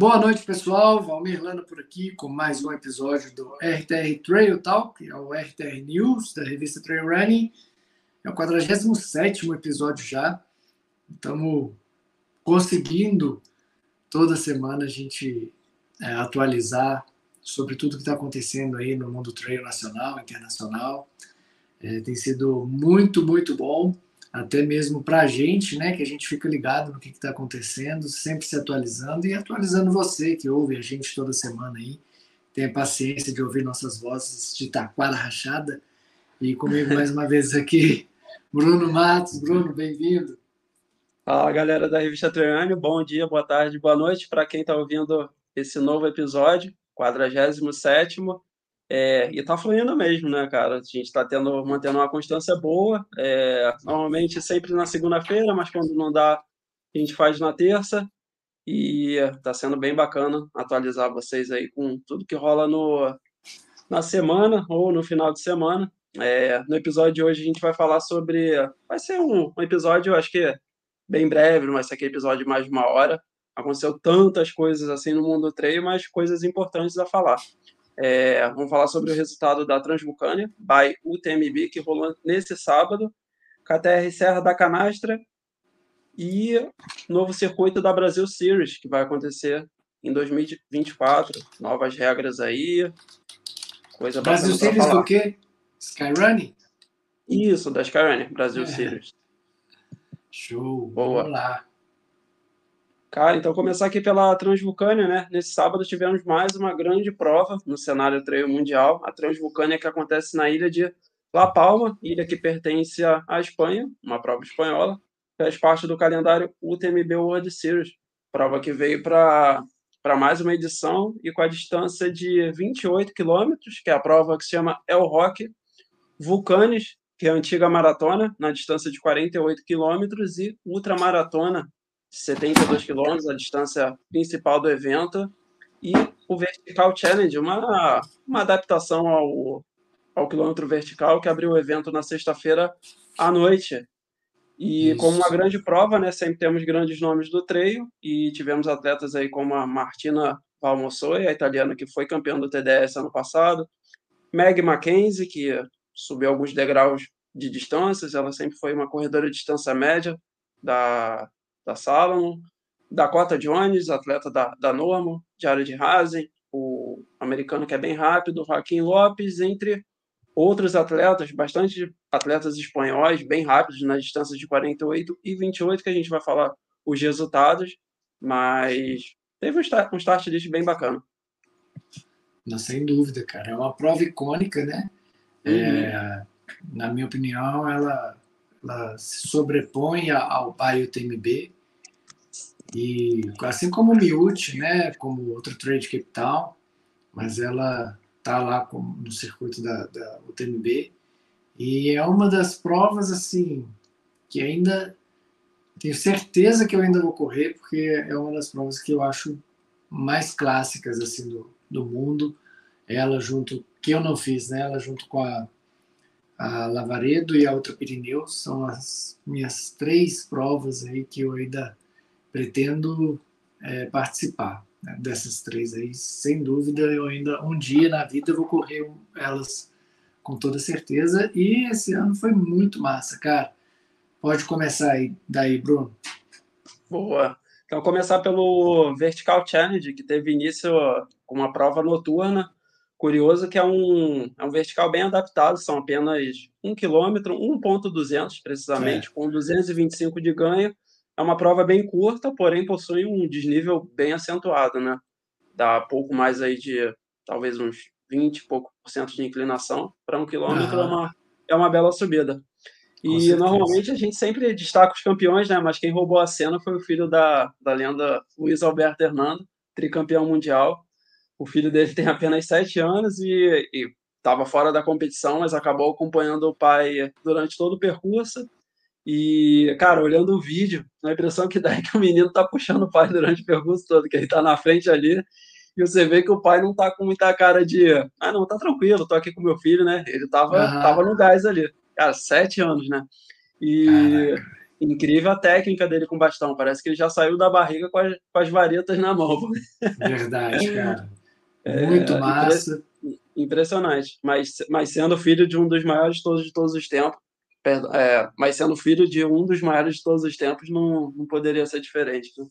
Boa noite, pessoal. Valmir Lana por aqui com mais um episódio do RTR Trail Talk, é o RTR News da revista Trail Running. É o 47 episódio já. Estamos conseguindo toda semana a gente é, atualizar sobre tudo que está acontecendo aí no mundo trail nacional, internacional. É, tem sido muito, muito bom, até mesmo para a gente, né, que a gente fica ligado no que está acontecendo, sempre se atualizando e atualizando você que ouve a gente toda semana aí. Tem paciência de ouvir nossas vozes de taquara rachada. E comigo mais uma vez aqui, Bruno Matos. Bruno, bem-vindo. Fala galera da revista Treane, bom dia, boa tarde, boa noite para quem está ouvindo esse novo episódio, 47 é, e tá fluindo mesmo, né, cara? A gente está tendo, mantendo uma constância boa, é, normalmente sempre na segunda-feira, mas quando não dá, a gente faz na terça, e está sendo bem bacana atualizar vocês aí com tudo que rola no, na semana ou no final de semana. É, no episódio de hoje a gente vai falar sobre. Vai ser um, um episódio, acho que bem breve, mas esse aqui é episódio de mais de uma hora. Aconteceu tantas coisas assim no mundo do treino, mas coisas importantes a falar. É, vamos falar sobre o resultado da Transvulcânia, by UTMB, que rolou nesse sábado, KTR Serra da Canastra e novo circuito da Brasil Series, que vai acontecer em 2024. Novas regras aí. Coisa Brasil Series do quê? Skyrunning? Isso, da Skyrunning, Brasil é. Series. Show. Boa. Vamos lá. Cara, então começar aqui pela Transvulcânia, né? Nesse sábado tivemos mais uma grande prova no cenário trail mundial, a Transvulcânia que acontece na ilha de La Palma, ilha que pertence à Espanha, uma prova espanhola, faz parte do calendário UTMB World Series, prova que veio para para mais uma edição e com a distância de 28 quilômetros, que é a prova que se chama El Roque Vulcanes, que é a antiga maratona, na distância de 48 quilômetros, e ultramaratona, 72 quilômetros, a distância principal do evento, e o Vertical Challenge, uma, uma adaptação ao, ao quilômetro vertical, que abriu o evento na sexta-feira à noite. E Isso. como uma grande prova, né, sempre temos grandes nomes do treino, e tivemos atletas aí como a Martina Valmosoi, a italiana que foi campeã do TDS ano passado, Meg Mackenzie, que subiu alguns degraus de distâncias, ela sempre foi uma corredora de distância média da, da Salomon. Dakota Jones, atleta da, da Normo, Jared Hazen, o americano que é bem rápido, Joaquim Lopes, entre outros atletas, bastante atletas espanhóis, bem rápidos nas distâncias de 48 e 28, que a gente vai falar os resultados, mas teve um start, um start list bem bacana. Não, sem dúvida, cara. É uma prova icônica, né? Uhum. É, na minha opinião, ela, ela se sobrepõe ao BioTMB. E assim como o Miut, né, como outro trade capital, mas ela tá lá no circuito da, da UTMB e é uma das provas assim que ainda tenho certeza que eu ainda vou correr porque é uma das provas que eu acho mais clássicas assim do, do mundo. Ela junto que eu não fiz, né? Ela junto com a, a Lavaredo e a outra Pirineu são as minhas três provas aí que eu ainda pretendo é, participar né? dessas três aí. Sem dúvida, eu ainda um dia na vida vou correr elas com toda certeza. E esse ano foi muito massa, cara. Pode começar aí, daí, Bruno. Boa. Então, começar pelo Vertical Challenge, que teve início com uma prova noturna curioso que é um, é um vertical bem adaptado, são apenas 1 km, 1.200 precisamente, é. com 225 de ganho. É uma prova bem curta, porém possui um desnível bem acentuado, né? Dá pouco mais aí de, talvez uns 20 e pouco por cento de inclinação para um quilômetro, é, uma, é uma bela subida. E normalmente a gente sempre destaca os campeões, né? Mas quem roubou a cena foi o filho da, da lenda Luiz Alberto Hernando, tricampeão mundial o filho dele tem apenas sete anos e estava fora da competição, mas acabou acompanhando o pai durante todo o percurso. E, cara, olhando o vídeo, a impressão que dá é que o menino tá puxando o pai durante o percurso todo, que ele tá na frente ali, e você vê que o pai não tá com muita cara de, ah, não, tá tranquilo, tô aqui com meu filho, né? Ele tava, uhum. tava no gás ali. Cara, sete anos, né? E, incrível a técnica dele com bastão. Parece que ele já saiu da barriga com as, com as varetas na mão. Verdade, cara. É, Muito é, massa. Impressionante. Mas, mas sendo filho de um dos maiores de todos, de todos os tempos, é, mas sendo filho de um dos maiores de todos os tempos, não, não poderia ser diferente. Né?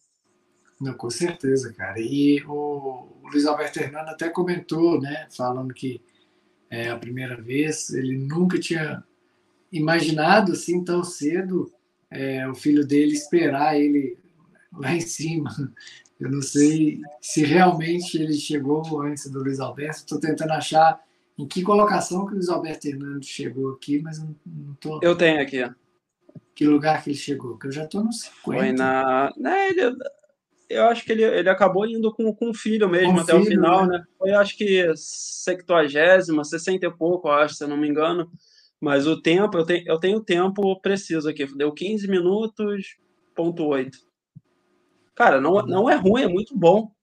Não, com certeza, cara. E o Luiz Alberto Hernando até comentou, né, falando que é a primeira vez, ele nunca tinha imaginado assim tão cedo é, o filho dele esperar ele lá em cima. Eu não sei se realmente ele chegou antes do Luiz Alberto. Estou tentando achar em que colocação que o Luiz Alberto Hernandes chegou aqui, mas não, não tô. Eu tenho aqui. Que lugar que ele chegou? Que eu já estou no 50. Foi na. Né, ele, eu acho que ele, ele acabou indo com, com o filho mesmo com até filho, o final, né? né? Foi acho que 70, 60 e pouco, acho, se eu não me engano. Mas o tempo, eu tenho, eu tenho tempo preciso aqui. Deu 15 minutos, ponto 8. Cara, não, não é ruim, é muito bom.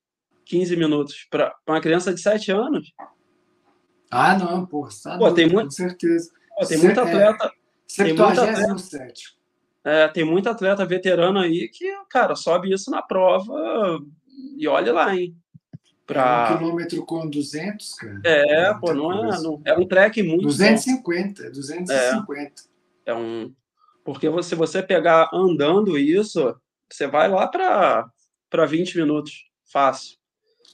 15 minutos. Para uma criança de 7 anos. Ah, não, pô, tá pô, tem muito, com certeza. Pô, tem muito atleta. É, tem muito atleta, é, tem muito atleta veterano aí que, cara, sobe isso na prova e olha lá, hein? Pra... Um quilômetro com 200, cara. É, é pô, não é, não, é um trek muito 250, bom. 250. É, é um... Porque se você pegar andando isso, você vai lá para 20 minutos, fácil.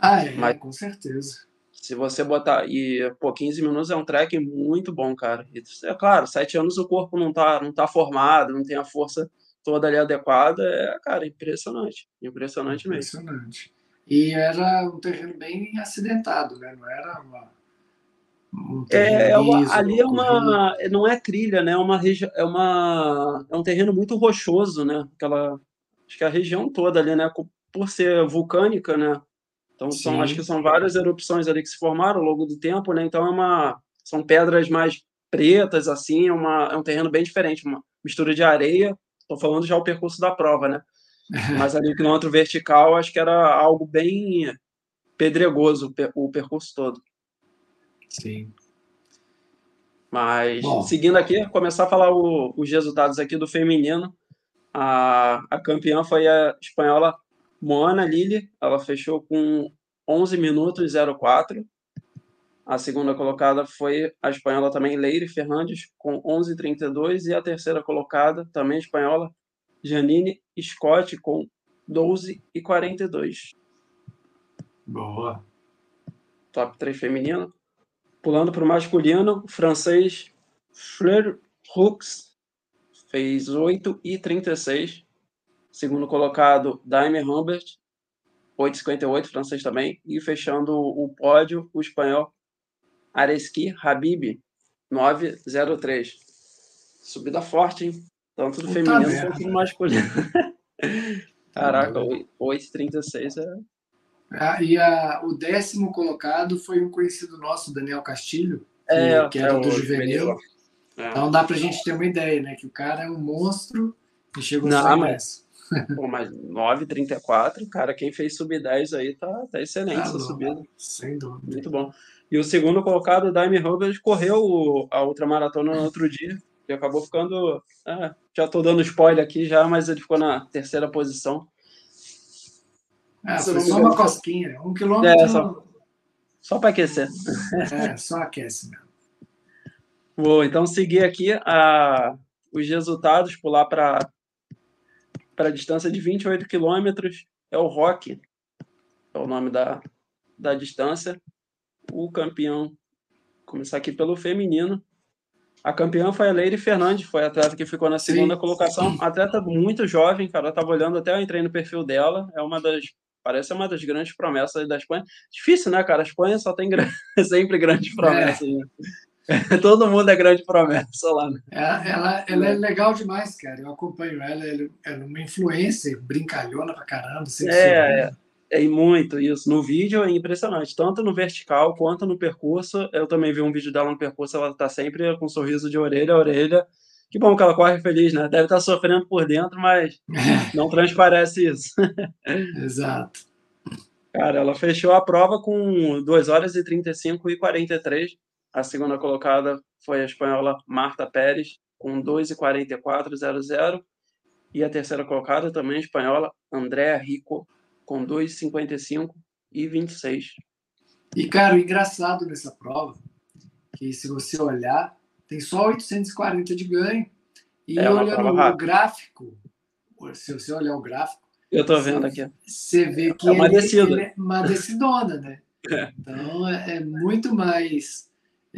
Ah, é, Mas, com certeza. Se você botar. E, pô, 15 minutos é um trek muito bom, cara. E, é claro, sete anos o corpo não tá, não tá formado, não tem a força toda ali adequada. É, cara, impressionante. Impressionante, mesmo. Impressionante. E era um terreno bem acidentado, né? Não era uma. Um é, é uma, ali é uma, não é trilha, né? É uma é uma, é um terreno muito rochoso, né? Aquela, acho que a região toda ali, né? Por ser vulcânica, né? Então são, acho que são várias erupções ali que se formaram ao longo do tempo, né? Então é uma, são pedras mais pretas, assim, é, uma, é um terreno bem diferente, uma mistura de areia. Estou falando já o percurso da prova, né? Mas ali o quilômetro vertical, acho que era algo bem pedregoso o percurso todo. Sim. Mas, Bom. seguindo aqui, começar a falar o, os resultados aqui do feminino. A, a campeã foi a espanhola Moana Lili, ela fechou com 11 minutos 04. A segunda colocada foi a espanhola também, Leire Fernandes, com 11,32. E a terceira colocada, também espanhola, Janine Scott com 12 e 42. Boa. Top 3 feminino. Pulando para o masculino, o francês Fleur Hooks fez 8 e 36. Segundo colocado, Daime Humbert, 8,58, francês também. E fechando o pódio, o espanhol Areski Habib, 9,03. Subida forte, hein? Tanto do Puta feminino merda. quanto do masculino. Caraca, 8,36 é. Ah, e a, o décimo colocado foi um conhecido nosso, Daniel Castilho, que, é, que era é do Juvenil. É. Então dá pra gente ter uma ideia, né? Que o cara é um monstro e chegou Não, só mas, pô, mas 9,34, cara, quem fez sub-10 aí tá, tá excelente ah, essa subida. Sem dúvida. Muito bom. E o segundo colocado, o Daime Hubbard, correu a ultramaratona no outro dia e acabou ficando. É, já estou dando spoiler aqui já, mas ele ficou na terceira posição. É, foi só uma cosquinha, um quilômetro. É, só, só para aquecer. É, só aquece mesmo. Vou então seguir aqui a, os resultados, pular para a distância de 28 quilômetros. É o Rock, é o nome da, da distância. O campeão, começar aqui pelo feminino, a campeã foi a Leire Fernandes, foi a atleta que ficou na segunda Sim. colocação. Atleta muito jovem, cara. Eu tava olhando até, eu entrei no perfil dela. É uma das. Parece uma das grandes promessas da Espanha. Difícil, né, cara? A Espanha só tem sempre grandes promessas. É. Né? Todo mundo é grande promessa lá. Né? Ela, ela, ela, é legal demais, cara. Eu acompanho ela. Ela é uma influência, brincalhona pra caramba. É, é, é muito isso. No vídeo é impressionante, tanto no vertical quanto no percurso. Eu também vi um vídeo dela no percurso, ela tá sempre com um sorriso de orelha a orelha. Que bom que ela corre feliz, né? Deve estar tá sofrendo por dentro, mas não transparece isso. Exato. Cara, ela fechou a prova com 2 horas e 35 e 43. A segunda colocada foi a espanhola Marta Pérez, com 2 e 44, 00. A terceira colocada também espanhola, Andréa Rico, com 2,55 e 26. E, cara, o engraçado nessa prova, que se você olhar, tem só 840 de ganho. E é olhando o gráfico, se você olhar o gráfico, eu tô vendo aqui. Você vê que é uma, ele, descida. Ele é uma decidona, né? É. Então é, é, muito mais.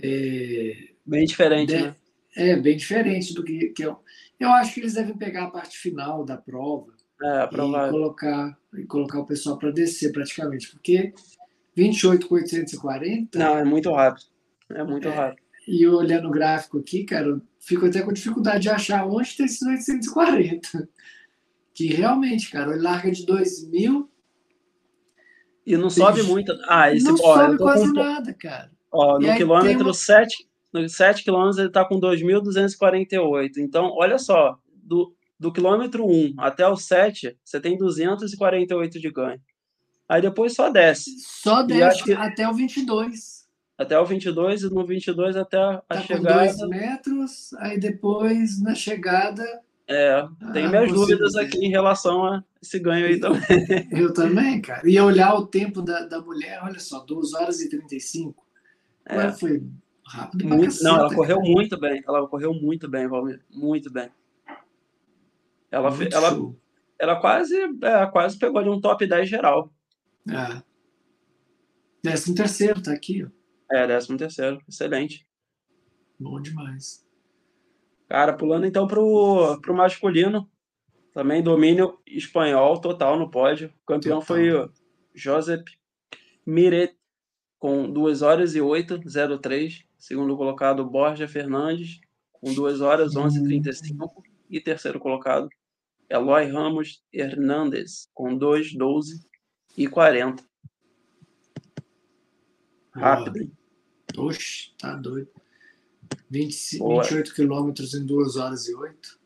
É, bem diferente, de, né? É, bem diferente do que, que eu. Eu acho que eles devem pegar a parte final da prova é, e, colocar, e colocar o pessoal para descer praticamente, porque 28 com 840. Não, é muito rápido. É muito é, rápido. E olhando o gráfico aqui, cara, eu fico até com dificuldade de achar onde tem esses 840. Que realmente, cara, ele larga de 2000. E não sobe muito. Ah, esse Não ó, sobe quase com... nada, cara. Ó, no quilômetro uma... 7, no 7 quilômetros ele está com 2.248. Então, olha só, do, do quilômetro 1 até o 7, você tem 248 de ganho. Aí depois só desce. Só desce que... até o 22 até o 22 e no 22 até a tá chegada. Com dois metros, aí depois na chegada. É, tem minhas dúvidas aqui em relação a esse ganho aí também. Eu também, cara. E olhar o tempo da, da mulher, olha só, 2 horas e 35. É. foi rápido muito, caceta, Não, ela correu cara. muito bem. Ela correu muito bem, Valmir. Muito bem. Ela, muito ela, ela quase, é, quase pegou de um top 10 geral. É. Décimo terceiro, tá aqui, ó. É, décimo terceiro. Excelente. Bom demais. Cara, pulando então pro, pro masculino. Também domínio espanhol total no pódio. O campeão total. foi o Josep Miret, com 2 horas e 8, 03. Segundo colocado, Borja Fernandes, com 2 horas 11 e 35. E terceiro colocado, Eloy Ramos Hernandes, com 2, 12 e 40. Rápido? Oxe, tá doido. 20, 28 quilômetros em 2 horas e 8.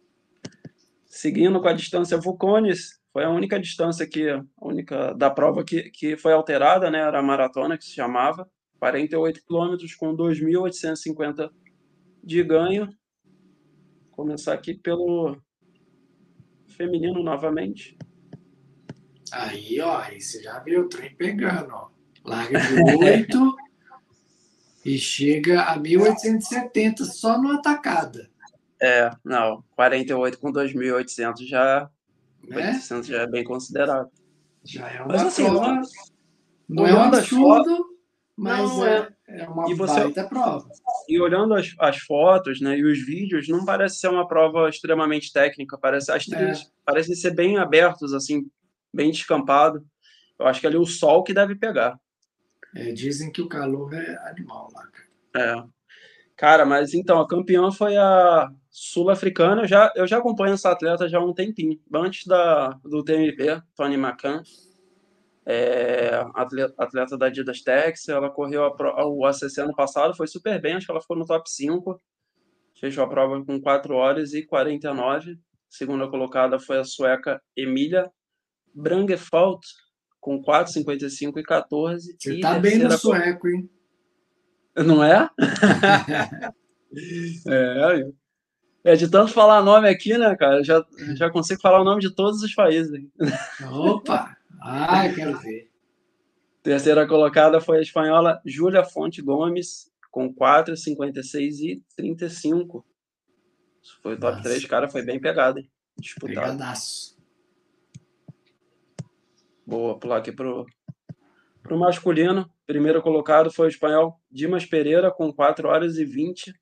Seguindo com a distância Vulcones, foi a única distância que, a única da prova que, que foi alterada, né? Era a maratona que se chamava. 48 quilômetros com 2.850 de ganho. Vou começar aqui pelo feminino novamente. Aí, ó, aí você já viu o trem pegando, ó. Larga de 8 e chega a 1870 só no atacada. É, não, 48 com 2.800 já, né? já é bem considerável. Já é uma mas, assim, prova, não é um absurdo, mas não, é, é, é uma e você, baita prova. E olhando as, as fotos né, e os vídeos, não parece ser uma prova extremamente técnica, parece as trilhas é. parecem ser bem abertos, assim, bem descampado. Eu acho que ali o sol que deve pegar. É, dizem que o calor é animal lá, cara. É. Cara, mas então, a campeã foi a sul-africana. Eu já, eu já acompanho essa atleta já há um tempinho. Antes da, do TMP, Tony McCann, é, atleta, atleta da Adidas Tex. Ela correu a, o ACC ano passado, foi super bem. Acho que ela ficou no top 5. Fechou a prova com 4 horas e 49. Segunda colocada foi a sueca Emília Brangefalt, com 4,55 e 14. Você e tá bem no sueco, hein? Não é? é, é, de tanto falar nome aqui, né, cara? Já, já consigo falar o nome de todos os países. Opa! Ah, quero ver. Terceira colocada foi a espanhola Júlia Fonte Gomes, com 4,56 e 35. Isso foi o top Nossa. 3, cara, foi bem pegado, hein? Disputado. Pegadaço. Boa, pular aqui pro, pro masculino. Primeiro colocado foi o espanhol Dimas Pereira, com 4 horas e 20.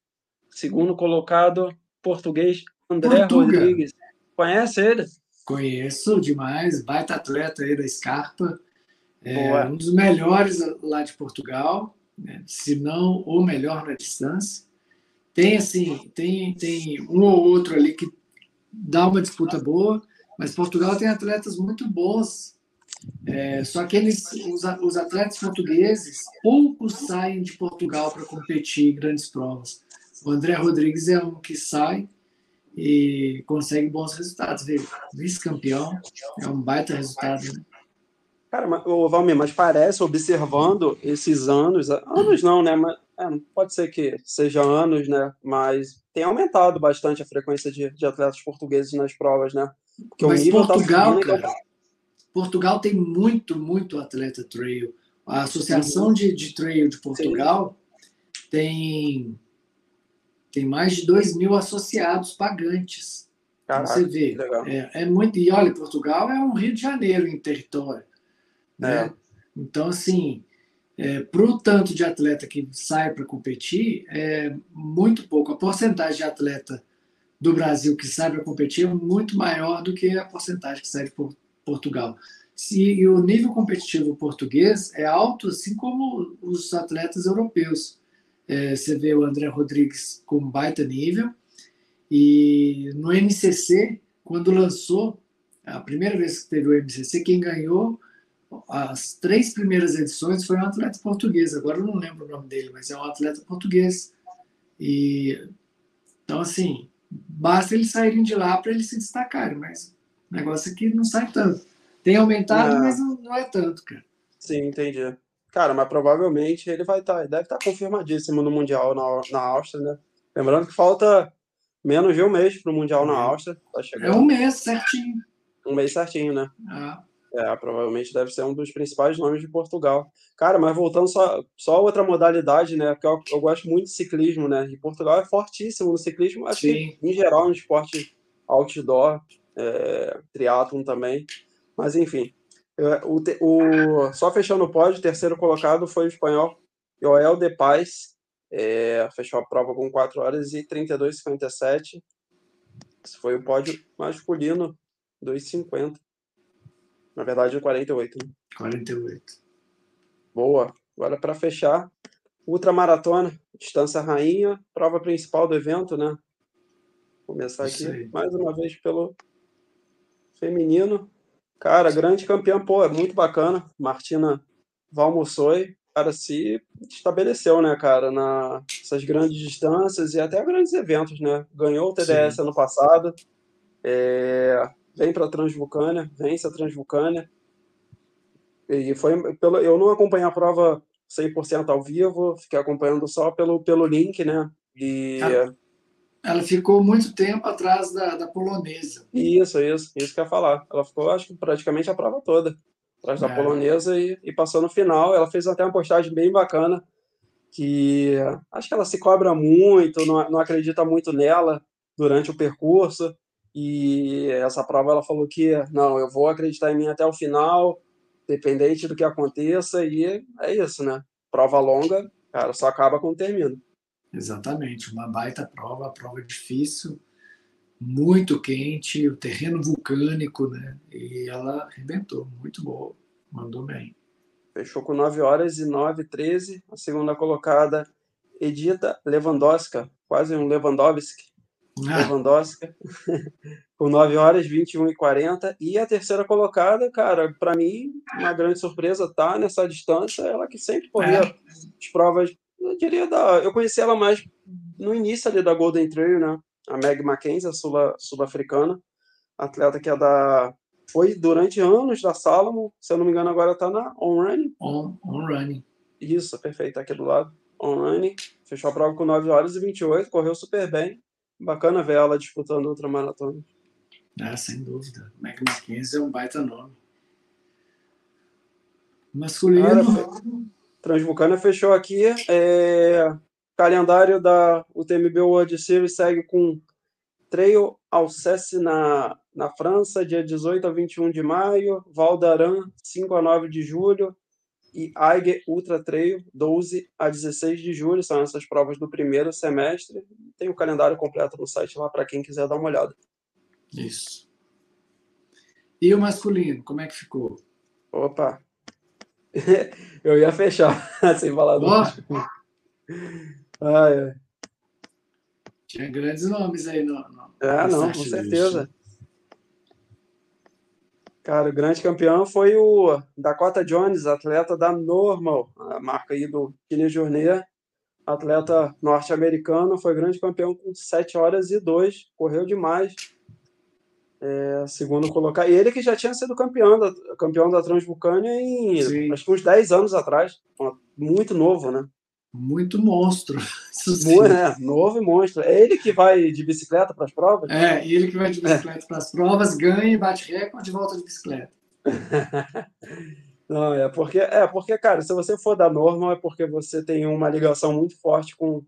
Segundo colocado, português André Portuga. Rodrigues. Conhece ele? Conheço demais, baita atleta aí da Scarpa. É um dos melhores lá de Portugal, né? se não o melhor na distância. Tem assim, tem, tem um ou outro ali que dá uma disputa boa, mas Portugal tem atletas muito bons é, só que eles, os, os atletas portugueses, poucos saem de Portugal para competir em grandes provas. O André Rodrigues é um que sai e consegue bons resultados. Vice-campeão é um baita resultado. Né? Cara, mas, Valmir, mas parece, observando esses anos, anos não, né? Mas, é, pode ser que seja anos, né? Mas tem aumentado bastante a frequência de, de atletas portugueses nas provas, né? Mas Portugal, tá cara, Portugal tem muito, muito atleta trail. A Associação de, de Trail de Portugal tem, tem mais de 2 mil associados pagantes. Caraca, você vê. É, é, muito. E olha, Portugal é um Rio de Janeiro em território. Né? É. Então, assim, é, para o tanto de atleta que sai para competir, é muito pouco. A porcentagem de atleta do Brasil que sai para competir é muito maior do que a porcentagem que sai de Portugal. E o nível competitivo português é alto, assim como os atletas europeus. É, você vê o André Rodrigues com baita nível, e no MCC, quando lançou, a primeira vez que teve o MCC, quem ganhou as três primeiras edições foi um atleta português. Agora eu não lembro o nome dele, mas é um atleta português. E então assim, basta eles saírem de lá para eles se destacarem, mas o negócio aqui não sai tanto. Tem aumentado, mas não, não, é tanto, cara. Sim, entendi. Cara, mas provavelmente ele vai estar, tá, deve estar tá confirmadíssimo no Mundial na, na Áustria, né? Lembrando que falta menos de um mês para o Mundial na é. Áustria. Tá é um mês certinho. Um mês certinho, né? Ah. É, provavelmente deve ser um dos principais nomes de Portugal. Cara, mas voltando só, só outra modalidade, né? Porque eu, eu gosto muito de ciclismo, né? E Portugal é fortíssimo no ciclismo, acho Sim. que em geral no esporte outdoor, é, triatlon também. Mas enfim, o, o, só fechando o pódio, o terceiro colocado foi o espanhol Joel de Paz, é, fechou a prova com 4 horas e 32,57. Esse foi o pódio masculino, 2,50. Na verdade, 48. Né? 48. Boa. Agora, para fechar, ultramaratona, distância rainha, prova principal do evento, né? Vou começar aqui mais uma vez pelo feminino. Cara, grande campeã, pô, é muito bacana. Martina Valmossoi, cara, se estabeleceu, né, cara, nessas grandes distâncias e até grandes eventos, né? Ganhou o TDS Sim. ano passado. É, vem para a Transvulcânia, vence a Transvulcânia. E foi pelo, eu não acompanhei a prova 100% ao vivo, fiquei acompanhando só pelo, pelo link, né? E ela, ela ficou muito tempo atrás da, da polonesa. Isso, isso, isso que eu ia falar. Ela ficou, acho que praticamente a prova toda atrás da é. polonesa e, e passou no final. Ela fez até uma postagem bem bacana que acho que ela se cobra muito, não, não acredita muito nela durante o percurso. E essa prova ela falou que não, eu vou acreditar em mim até o final, dependente do que aconteça, e é isso, né? Prova longa, cara, só acaba quando termina. Exatamente, uma baita prova, prova difícil, muito quente, o terreno vulcânico, né? E ela arrebentou, muito boa, mandou bem. Fechou com 9 horas e 9 13. A segunda colocada, Edita Lewandowska, quase um Lewandowski, ah. Lewandowski, com 9 horas, 21 e 40. E a terceira colocada, cara, para mim, uma grande surpresa, tá nessa distância, ela que sempre corria é. as provas, eu diria, da, eu conheci ela mais no início ali da Golden Trail, né? A Meg Mackenzie, a sul-africana, sul atleta que é da foi durante anos da Salomon, se eu não me engano agora está na On Running. On, on Running. Isso, perfeito, tá aqui do lado. On Running, fechou a prova com 9 horas e 28, correu super bem. Bacana ver ela disputando outra maratona. Ah, sem dúvida. Mac Mackenzie é um baita nome. Masculino. Cara, Transvulcana fechou aqui. É... Calendário da UTMB World Series segue com Trail Alsace na, na França, dia 18 a 21 de maio, Val d'Aran, 5 a 9 de julho, e Aiger Ultra Trail, 12 a 16 de julho. São essas provas do primeiro semestre. Tem o calendário completo no site lá para quem quiser dar uma olhada. Isso. E o masculino, como é que ficou? Opa! Eu ia fechar sem falar do. Oh. Ai, Tinha grandes nomes aí no. no ah, não, com certeza. Cara, o grande campeão foi o Dakota Jones, atleta da Normal, a marca aí do Kine Journey, atleta norte-americano, foi grande campeão com 7 horas e 2, correu demais. É, segundo colocar. E ele que já tinha sido campeão da, campeão da Transvulcânia em Sim. acho que uns 10 anos atrás. Muito novo, né? Muito monstro. Boa, né? Novo e monstro. É ele que vai de bicicleta para as provas? É, ele que vai de bicicleta é. para as provas, ganha e bate recorde e volta de bicicleta. Não, é porque, é porque, cara, se você for da normal, é porque você tem uma ligação muito forte com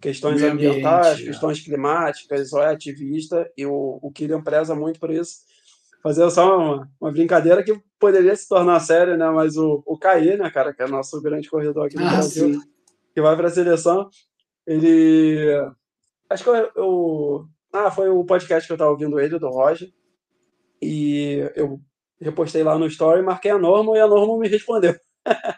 questões ambientais, é. questões climáticas, ou é ativista, e o, o Killian preza muito por isso. Fazer só uma, uma brincadeira que poderia se tornar séria, né? Mas o, o Caê, né, cara, que é nosso grande corredor aqui no ah, Brasil, sim. que vai para a seleção, ele. Acho que eu, eu. Ah, foi o podcast que eu estava ouvindo ele, do Roger. E eu repostei lá no story, marquei a Norma e a Norma me respondeu.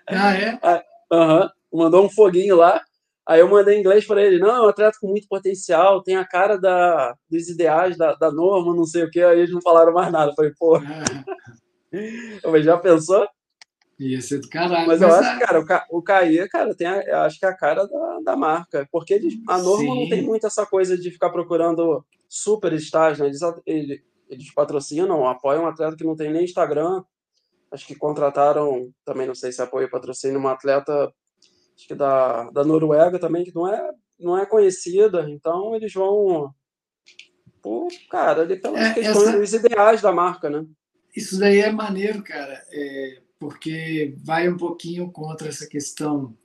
Ah, é? Aham. uhum, mandou um foguinho lá. Aí eu mandei em inglês para ele, não, é um atleta com muito potencial, tem a cara da, dos ideais da, da norma, não sei o que. Aí eles não falaram mais nada. Eu falei, pô. Ah. já pensou? Ia ser do caralho. Mas, mas eu acho, cara, o, Ca, o Caê, cara, tem a, eu acho que é a cara da, da marca. Porque eles, a norma Sim. não tem muito essa coisa de ficar procurando super stars, né? Eles, eles, eles patrocinam, apoiam um atleta que não tem nem Instagram. Acho que contrataram, também não sei se apoia patrocínio, uma atleta acho que da, da Noruega também, que não é, não é conhecida. Então eles vão. Pô, cara, ali pelas é, questões, essa... os ideais da marca, né? Isso daí é maneiro, cara, é, porque vai um pouquinho contra essa questão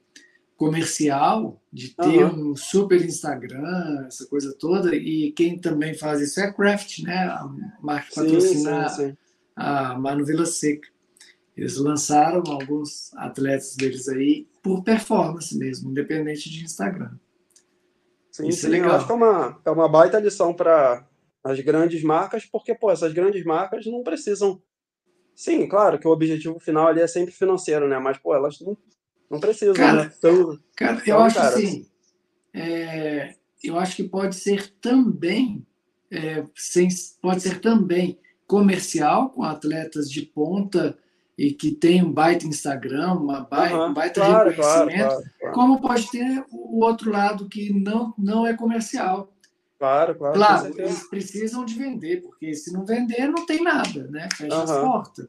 comercial de ter uhum. um super Instagram, essa coisa toda, e quem também faz isso é a Craft, né? A marca patrocina sim, sim. a Manu Vila Seca. Eles lançaram alguns atletas deles aí por performance mesmo, independente de Instagram. Sim, isso é sim, é legal. acho que é uma, é uma baita lição para as grandes marcas, porque, pô, essas grandes marcas não precisam. Sim, claro que o objetivo final ali é sempre financeiro, né? Mas, pô, elas não não precisa, cara, né? Então, cara, eu acho cara, assim, é, eu acho que pode ser também, é, sem, pode ser também comercial com atletas de ponta e que tem um baita Instagram, uma baita, uhum, um baita claro, reconhecimento, claro, claro, como pode ter o outro lado que não, não é comercial. Claro, claro. Claro, eles precisam de vender, porque se não vender, não tem nada, né? Fecha uhum. as portas.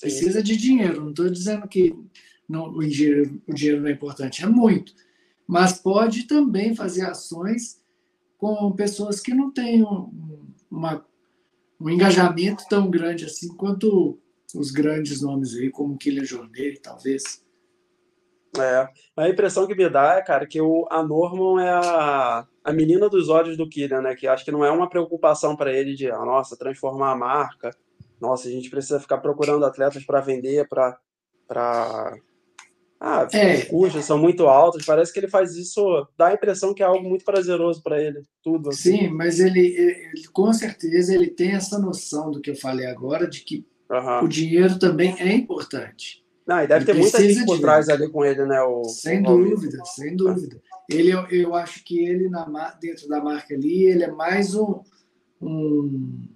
Precisa de dinheiro. Não estou dizendo que não, o, dinheiro, o dinheiro não é importante, é muito. Mas pode também fazer ações com pessoas que não têm um, uma, um engajamento tão grande assim quanto os grandes nomes aí, como Kylian Jornet, talvez. É, a impressão que me dá é, cara, que o, a Norman é a, a menina dos olhos do Kylian, né? Que acho que não é uma preocupação para ele de, ah, nossa, transformar a marca. Nossa, a gente precisa ficar procurando atletas para vender, para ah, é. os custos são muito altos. Parece que ele faz isso, dá a impressão que é algo muito prazeroso para ele, tudo. Assim. Sim, mas ele, ele, com certeza, ele tem essa noção do que eu falei agora, de que uhum. o dinheiro também é importante. Não, e deve ter muita gente por trás ali com ele, né? O, sem o dúvida, sem dúvida. Ele, eu, eu acho que ele, na, dentro da marca ali, ele é mais um, um,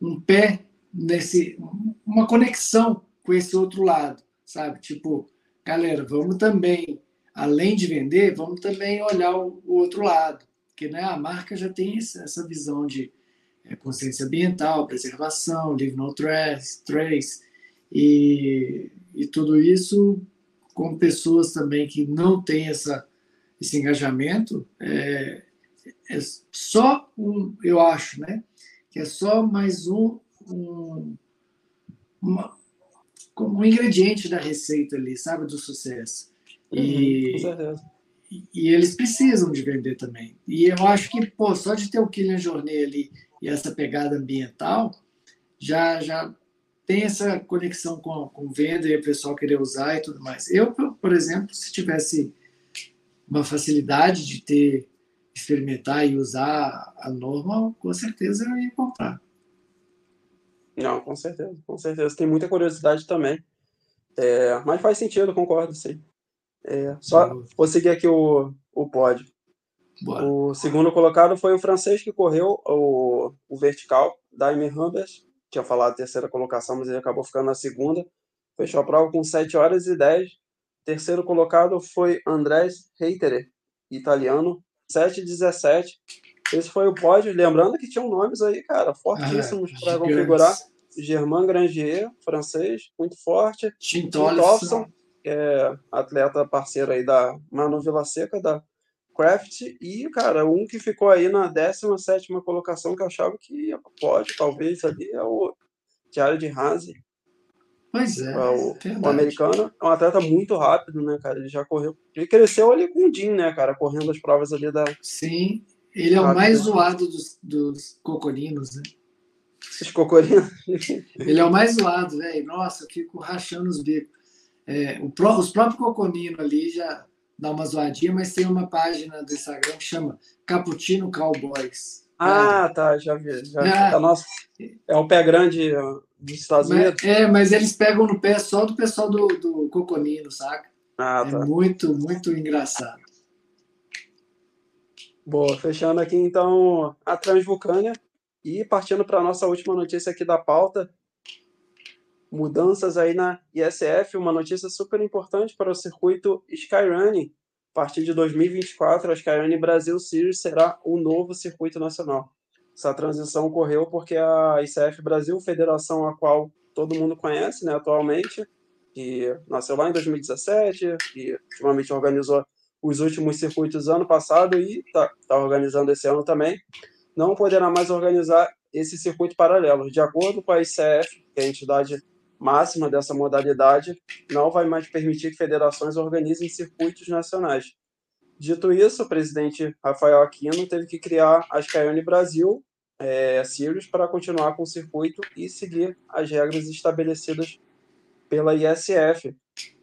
um pé nesse. uma conexão com esse outro lado, sabe? Tipo, galera, vamos também, além de vender, vamos também olhar o, o outro lado, porque né, a marca já tem essa visão de consciência ambiental, preservação, leave no trace, trace e, e tudo isso com pessoas também que não têm essa, esse engajamento, é, é só um, eu acho, né, que é só mais um, um uma, como um ingrediente da receita ali, sabe, do sucesso. E, uhum, e, eles precisam de vender também. E eu acho que, pô, só de ter o Kylian Jornet ali e essa pegada ambiental, já, já tem essa conexão com, com venda e o pessoal querer usar e tudo mais. Eu, por exemplo, se tivesse uma facilidade de ter, experimentar e usar a norma, com certeza eu ia comprar. Não, com certeza, com certeza. Tem muita curiosidade também. É, mas faz sentido, concordo, sim. É, só vou seguir aqui o, o pódio. Bora. O segundo colocado foi o francês que correu o, o vertical, Daimler Humbers. Tinha falado a terceira colocação, mas ele acabou ficando na segunda. Fechou a prova com 7 horas e 10. Terceiro colocado foi Andrés Reiterer, italiano, 7 e 17. Esse foi o pódio, lembrando que tinham nomes aí, cara, fortíssimos ah, para configurar. Germain Grangier, francês, muito forte. Tim Thompson, é atleta parceiro aí da Manu Vila Seca, da Craft e, cara, um que ficou aí na 17 colocação que eu achava que pode, talvez, ali é o Diário de Haase. Pois é. é o, o, americano é um atleta muito rápido, né, cara? Ele já correu. Ele cresceu ali com o Jim, né, cara? Correndo as provas ali da. Sim, ele é o mais zoado dos, dos cocorinos, né? Esses cocorinos. ele é o mais zoado, velho. Nossa, eu fico rachando os bicos. É, o, os próprios cocorinos ali já dá uma zoadinha, mas tem uma página do Instagram que chama Cappuccino Cowboys. Ah, tá, já vi. Já. Ah, tá, nossa, é o pé grande dos Estados Unidos. É, mas eles pegam no pé só do pessoal do, do Coconino, saca? Ah, tá. É muito, muito engraçado. Boa, fechando aqui então a Transvulcânia e partindo para a nossa última notícia aqui da pauta, mudanças aí na ISF, uma notícia super importante para o circuito Skyrunning. A partir de 2024, a Skyrunning Brasil Series será o novo circuito nacional. Essa transição ocorreu porque a ICF Brasil, federação a qual todo mundo conhece né, atualmente, que nasceu lá em 2017 e ultimamente organizou os últimos circuitos ano passado e está tá organizando esse ano também, não poderá mais organizar esse circuito paralelo. De acordo com a ICF, que é a entidade máxima dessa modalidade não vai mais permitir que federações organizem circuitos nacionais. Dito isso, o presidente Rafael Aquino teve que criar a Skyone Brasil é, Sirius para continuar com o circuito e seguir as regras estabelecidas pela ISF.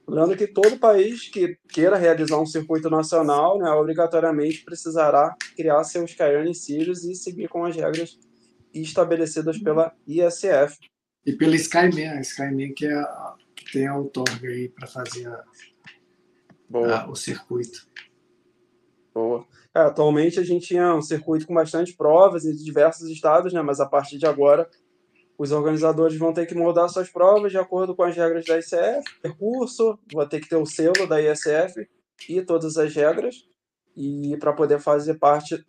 Lembrando que todo país que queira realizar um circuito nacional, né, obrigatoriamente precisará criar seu Skyline Sirius e seguir com as regras estabelecidas pela ISF. E pela Skyman, a Skyman que, é a, que tem a outorga aí para fazer a, a, o circuito. Boa. É, atualmente a gente tinha um circuito com bastante provas em diversos estados, né? mas a partir de agora os organizadores vão ter que moldar suas provas de acordo com as regras da ICF, percurso, vai ter que ter o selo da ISF e todas as regras. E para poder fazer parte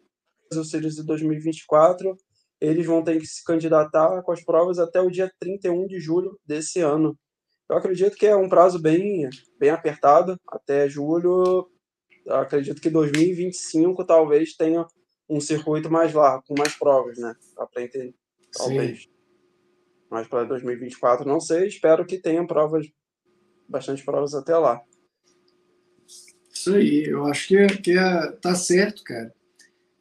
do Series de 2024, eles vão ter que se candidatar com as provas até o dia 31 de julho desse ano. Eu acredito que é um prazo bem, bem apertado, até julho. Acredito que 2025 talvez tenha um circuito mais largo, com mais provas, né? Para entender, talvez. Sim. Mas para 2024 não sei, espero que tenha provas, bastante provas até lá. Isso aí, eu acho que, que é, tá certo, cara.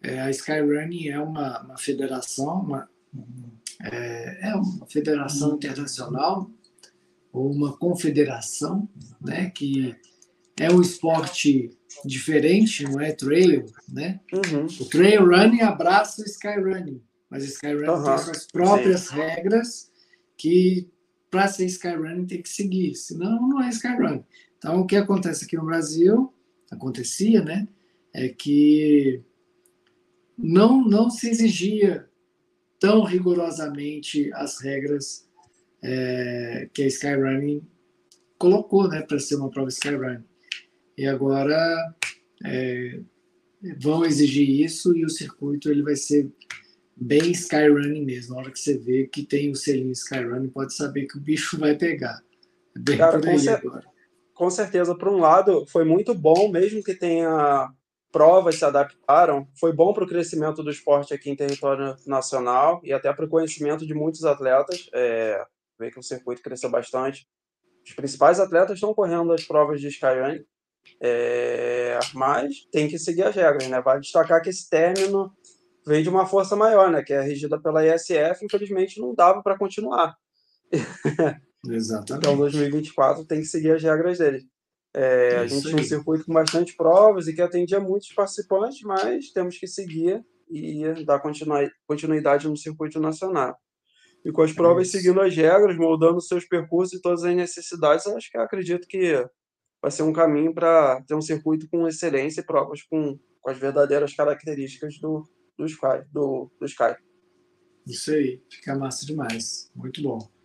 É, a Skyrunning é uma, uma federação, uma, é, é, uma federação internacional ou uma confederação, né, que é um esporte diferente, não é trail, né? Uhum. O trail running abraça o skyrunning, mas o skyrunning uhum. tem suas próprias Sim. regras que para ser skyrunning tem que seguir, senão não é skyrunning. Então o que acontece aqui no Brasil, acontecia, né, é que não, não se exigia tão rigorosamente as regras é, que a Skyrunning colocou né, para ser uma prova Skyrunning. E agora é, vão exigir isso e o circuito ele vai ser bem Skyrunning mesmo. Na hora que você vê que tem o selinho Skyrunning, pode saber que o bicho vai pegar. É bem Cara, com agora. Com certeza, por um lado, foi muito bom, mesmo que tenha provas se adaptaram, foi bom para o crescimento do esporte aqui em território nacional e até para o conhecimento de muitos atletas. É, ver que o circuito cresceu bastante. Os principais atletas estão correndo as provas de Skyrunning, é, mas tem que seguir as regras, né? Vai destacar que esse término vem de uma força maior, né? Que é regida pela ISF, infelizmente não dava para continuar. Exatamente. então, 2024 tem que seguir as regras dele. É, a gente tinha um circuito com bastante provas e que atendia muitos participantes, mas temos que seguir e dar continuidade no circuito nacional. E com as provas é seguindo as regras, moldando seus percursos e todas as necessidades, acho que acredito que vai ser um caminho para ter um circuito com excelência e provas com, com as verdadeiras características do, do Sky. Do, do Sky. Isso aí, fica massa demais. Muito bom.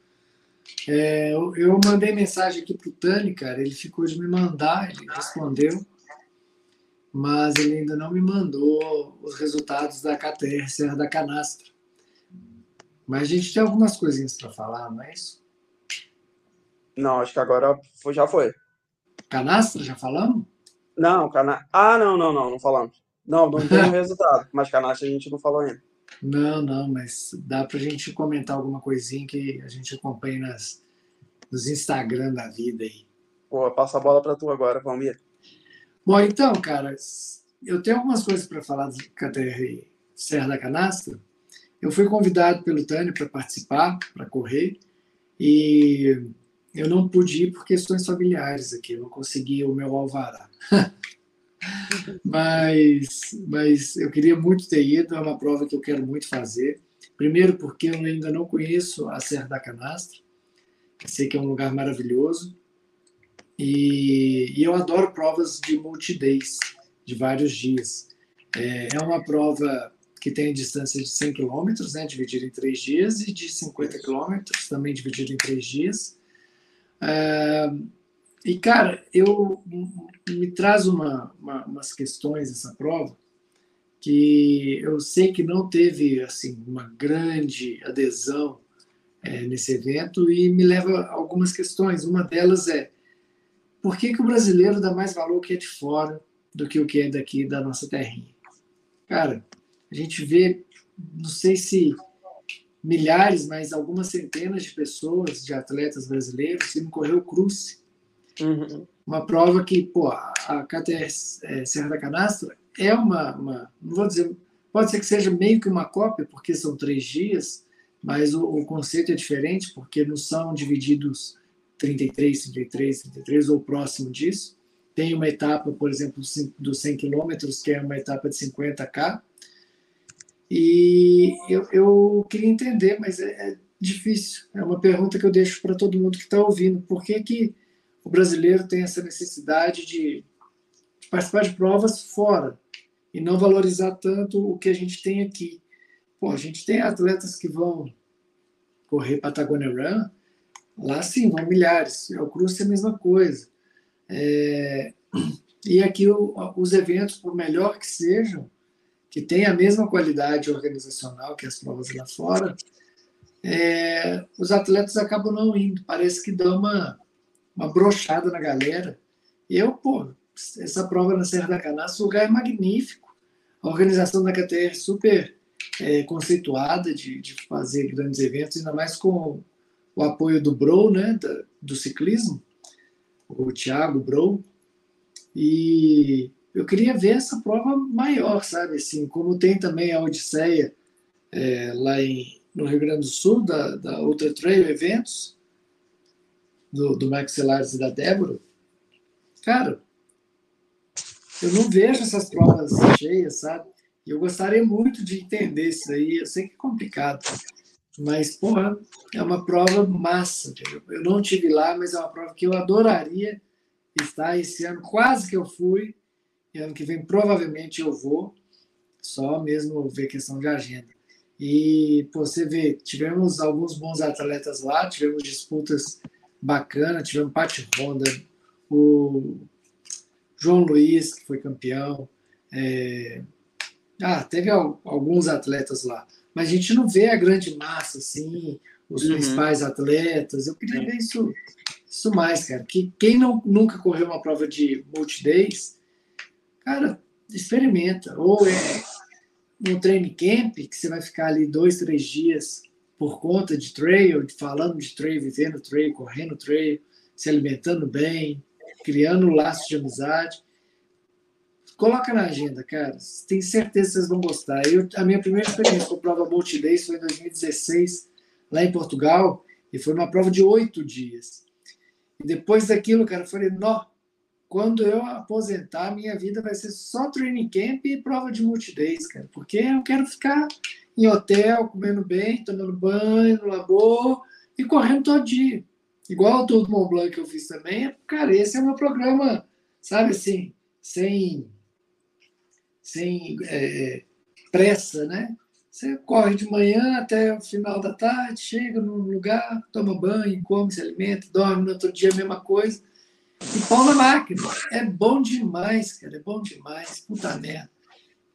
É, eu, eu, mandei mensagem aqui pro Tani, cara, ele ficou de me mandar, ele respondeu, mas ele ainda não me mandou os resultados da KTR Serra da Canastra. Mas a gente tem algumas coisinhas para falar, não é isso? Não, acho que agora foi, já foi. Canastra, já falamos? Não, cana... Ah, não, não, não, não falamos. Não, não tem resultado, mas canastra a gente não falou ainda. Não, não, mas dá para a gente comentar alguma coisinha que a gente acompanha nas, nos Instagram da vida aí. Pô, passa a bola para tu agora, Valmir. Bom, então, cara, eu tenho algumas coisas para falar do KTR Serra da Canastra. Eu fui convidado pelo Tânio para participar, para correr, e eu não pude ir por questões familiares aqui, eu não consegui o meu alvará. mas, mas eu queria muito ter ido, é uma prova que eu quero muito fazer. Primeiro, porque eu ainda não conheço a Serra da Canastra, sei que é um lugar maravilhoso, e, e eu adoro provas de multi-days, de vários dias. É, é uma prova que tem distância de 100 km, né, dividida em três dias, e de 50 km, também dividida em três dias. É, e, cara, eu me traz uma, uma, umas questões essa prova que eu sei que não teve assim uma grande adesão é, nesse evento e me leva a algumas questões. Uma delas é por que, que o brasileiro dá mais valor que é de fora do que o que é daqui da nossa terrinha? Cara, a gente vê, não sei se milhares, mas algumas centenas de pessoas, de atletas brasileiros, que correu cruze. Uhum. Uma prova que, pô, a KTR é, Serra da Canastra é uma, uma, não vou dizer, pode ser que seja meio que uma cópia, porque são três dias, mas o, o conceito é diferente, porque não são divididos 33, 33, 33 ou próximo disso. Tem uma etapa, por exemplo, dos 100 quilômetros, que é uma etapa de 50K. E eu, eu queria entender, mas é, é difícil. É uma pergunta que eu deixo para todo mundo que está ouvindo. Por que, que o brasileiro tem essa necessidade de, participar de provas fora e não valorizar tanto o que a gente tem aqui? Pô, a gente tem atletas que vão correr Patagonia Run, Lá sim, vão milhares. O Cruz é a mesma coisa. É, e aqui o, os eventos, por melhor que sejam, que têm a mesma qualidade organizacional que as provas lá fora, é, os atletas acabam não indo. Parece que dá uma, uma brochada na galera. Eu, pô, essa prova na Serra da Canastra, o lugar é magnífico. A organização da KTR é super é, conceituada de, de fazer grandes eventos, ainda mais com o apoio do Bro, né, do ciclismo, o Thiago Bro, e eu queria ver essa prova maior, sabe, assim, como tem também a Odisseia é, lá em, no Rio Grande do Sul, da, da Ultra Trail Eventos, do, do Max Celares e da Débora, cara, eu não vejo essas provas cheias, sabe? E eu gostaria muito de entender isso aí. Eu sei que é complicado, mas, porra, é uma prova massa. Eu não tive lá, mas é uma prova que eu adoraria estar esse ano. Quase que eu fui. E ano que vem, provavelmente, eu vou. Só mesmo ver questão de agenda. E pô, você vê, tivemos alguns bons atletas lá, tivemos disputas bacanas, tivemos Pati Honda, o João Luiz, que foi campeão. É... Ah, teve alguns atletas lá mas a gente não vê a grande massa, assim, os uhum. principais atletas. Eu queria ver isso, isso mais, cara. Que quem não, nunca correu uma prova de multi-days, cara, experimenta. Ou é um training camp, que você vai ficar ali dois, três dias por conta de trail, falando de trail, vivendo trail, correndo trail, se alimentando bem, criando laços de amizade. Coloca na agenda, cara. Tenho certeza que vocês vão gostar. Eu, a minha primeira experiência com prova Multidays foi em 2016, lá em Portugal, e foi uma prova de oito dias. E depois daquilo, cara, eu falei, nó, quando eu aposentar, minha vida vai ser só training camp e prova de multidays, cara. Porque eu quero ficar em hotel, comendo bem, tomando banho no labor e correndo todo dia. Igual o Tour do Mont Blanc que eu fiz também. Cara, esse é meu programa, sabe assim, sem sem é, pressa, né? Você corre de manhã até o final da tarde, chega num lugar, toma banho, come, se alimenta, dorme, no outro dia a mesma coisa. E pau na máquina. É bom demais, cara, é bom demais. Puta merda.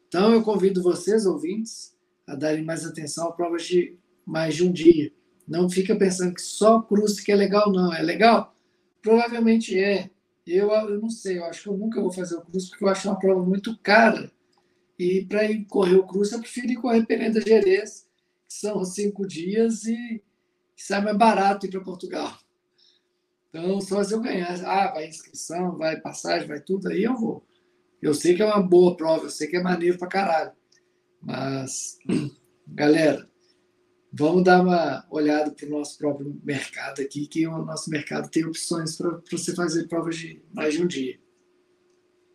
Então eu convido vocês, ouvintes, a darem mais atenção a provas de mais de um dia. Não fica pensando que só cruz que é legal, não. É legal? Provavelmente é. Eu, eu não sei, eu acho que eu nunca vou fazer o cruz porque eu acho uma prova muito cara E para ir correr o Cruz, eu prefiro ir correr Peneda Gerês, que são cinco dias e sai mais barato ir para Portugal. Então, só se eu ganhar, ah, vai inscrição, vai passagem, vai tudo, aí eu vou. Eu sei que é uma boa prova, eu sei que é maneiro pra caralho. Mas, galera, vamos dar uma olhada para o nosso próprio mercado aqui, que o nosso mercado tem opções para você fazer provas de mais de um dia.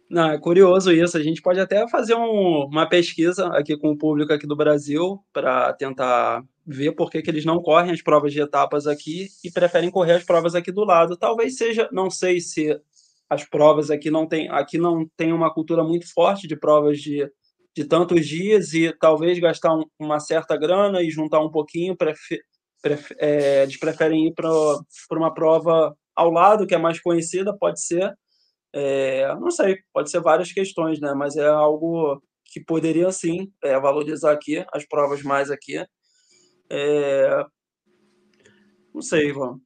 Não, é curioso isso. A gente pode até fazer um, uma pesquisa aqui com o público aqui do Brasil para tentar ver por que, que eles não correm as provas de etapas aqui e preferem correr as provas aqui do lado. Talvez seja, não sei se as provas aqui não tem, aqui não tem uma cultura muito forte de provas de, de tantos dias e talvez gastar um, uma certa grana e juntar um pouquinho, prefer, prefer, é, eles preferem ir para uma prova ao lado, que é mais conhecida, pode ser. É, não sei, pode ser várias questões, né? Mas é algo que poderia sim é, valorizar aqui as provas mais aqui é... Não sei, Ivan.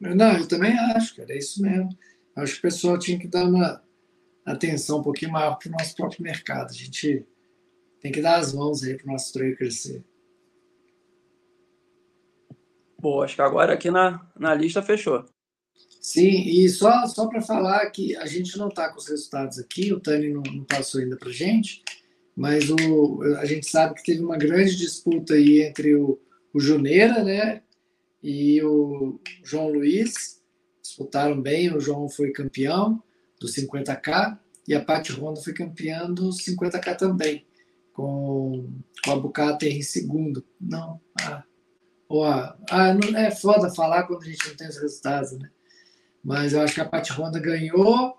Não, eu também acho, cara, é isso mesmo. Acho que o pessoal tinha que dar uma atenção um pouquinho maior para o nosso próprio mercado. A gente tem que dar as mãos aí para o nosso treino crescer. Bom, acho que agora aqui na, na lista fechou. Sim, e só, só para falar que a gente não está com os resultados aqui, o Tani não, não passou ainda para gente, mas o, a gente sabe que teve uma grande disputa aí entre o, o Juneira, né, e o João Luiz, disputaram bem, o João foi campeão do 50K e a Paty Honda foi campeã do 50K também, com, com a Bucata em segundo. Não, ah, ou a, ah, não, é foda falar quando a gente não tem os resultados, né? Mas eu acho que a Paty Honda ganhou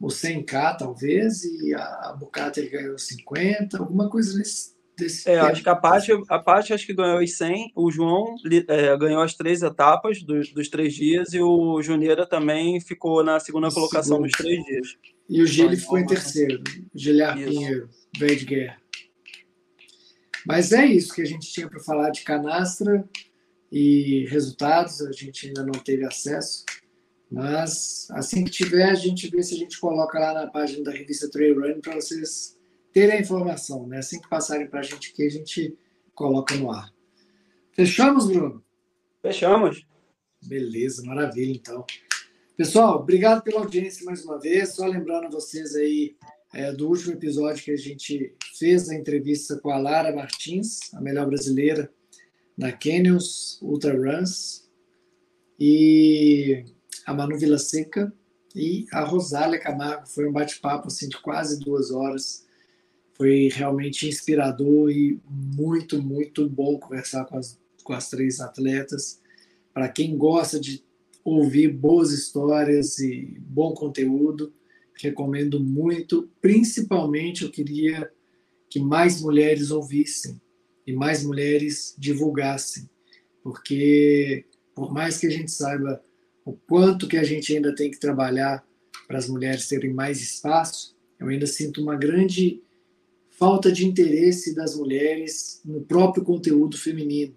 o 100k talvez, e a, Bucata ele ganhou 50, alguma coisa nesse, desse É, tempo. acho que a Paty, a Paty acho que ganhou os 100, o João é, ganhou as três etapas dos, dos três dias e o Juneira também ficou na segunda colocação dos três dias. E o Gili ficou em terceiro, Giliar Pinheiro, velho de guerra. Mas é isso que a gente tinha para falar de canastra e resultados, a gente ainda não teve acesso. Mas assim que tiver, a gente vê se a gente coloca lá na página da revista Trail Run para vocês terem a informação. Né? Assim que passarem para a gente aqui, a gente coloca no ar. Fechamos, Bruno? Fechamos. Beleza, maravilha, então. Pessoal, obrigado pela audiência mais uma vez. Só lembrando vocês aí é, do último episódio que a gente fez a entrevista com a Lara Martins, a melhor brasileira na Canyons Ultra Runs. E a Manu Vila Seca e a Rosália Camargo. Foi um bate-papo assim, de quase duas horas. Foi realmente inspirador e muito, muito bom conversar com as, com as três atletas. Para quem gosta de ouvir boas histórias e bom conteúdo, recomendo muito. Principalmente, eu queria que mais mulheres ouvissem e mais mulheres divulgassem, porque por mais que a gente saiba o quanto que a gente ainda tem que trabalhar para as mulheres terem mais espaço, eu ainda sinto uma grande falta de interesse das mulheres no próprio conteúdo feminino.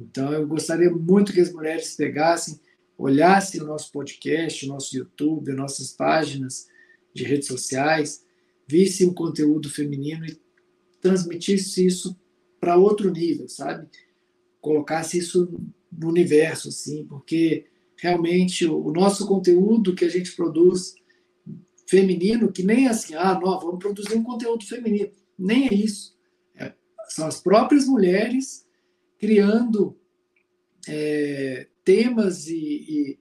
Então, eu gostaria muito que as mulheres pegassem, olhassem o nosso podcast, o nosso YouTube, as nossas páginas de redes sociais, vissem o conteúdo feminino e transmitisse isso para outro nível, sabe? Colocasse isso no universo, assim, porque realmente o nosso conteúdo que a gente produz feminino, que nem é assim, ah, não, vamos produzir um conteúdo feminino. Nem é isso. É, são as próprias mulheres criando é, temas e, e,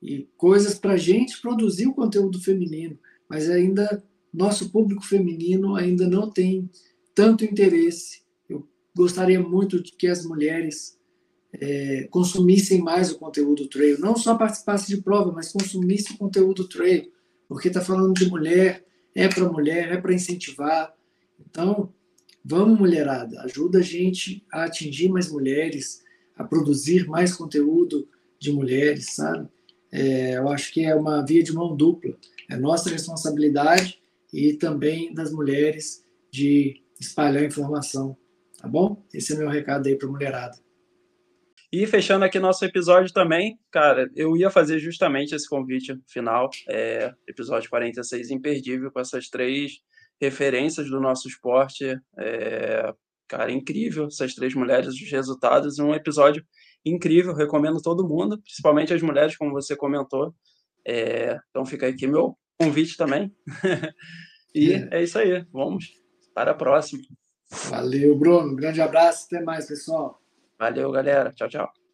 e coisas para a gente produzir o conteúdo feminino, mas ainda nosso público feminino ainda não tem tanto interesse. Eu gostaria muito de que as mulheres é, consumissem mais o conteúdo trail, não só participassem de prova, mas consumissem o conteúdo trail, porque está falando de mulher, é para mulher, é para incentivar. Então, vamos mulherada, ajuda a gente a atingir mais mulheres, a produzir mais conteúdo de mulheres, sabe? É, eu acho que é uma via de mão dupla. É nossa responsabilidade e também das mulheres de espalhar informação, tá bom? Esse é meu recado aí para mulherada. E fechando aqui nosso episódio também, cara, eu ia fazer justamente esse convite final, é, episódio 46 imperdível, com essas três referências do nosso esporte. É, cara, incrível essas três mulheres, os resultados, um episódio incrível, recomendo todo mundo, principalmente as mulheres, como você comentou. É, então fica aqui meu convite também. e é. é isso aí, vamos para a próxima. Valeu, Bruno. Um grande abraço, até mais, pessoal. Valeu, galera. Tchau, tchau.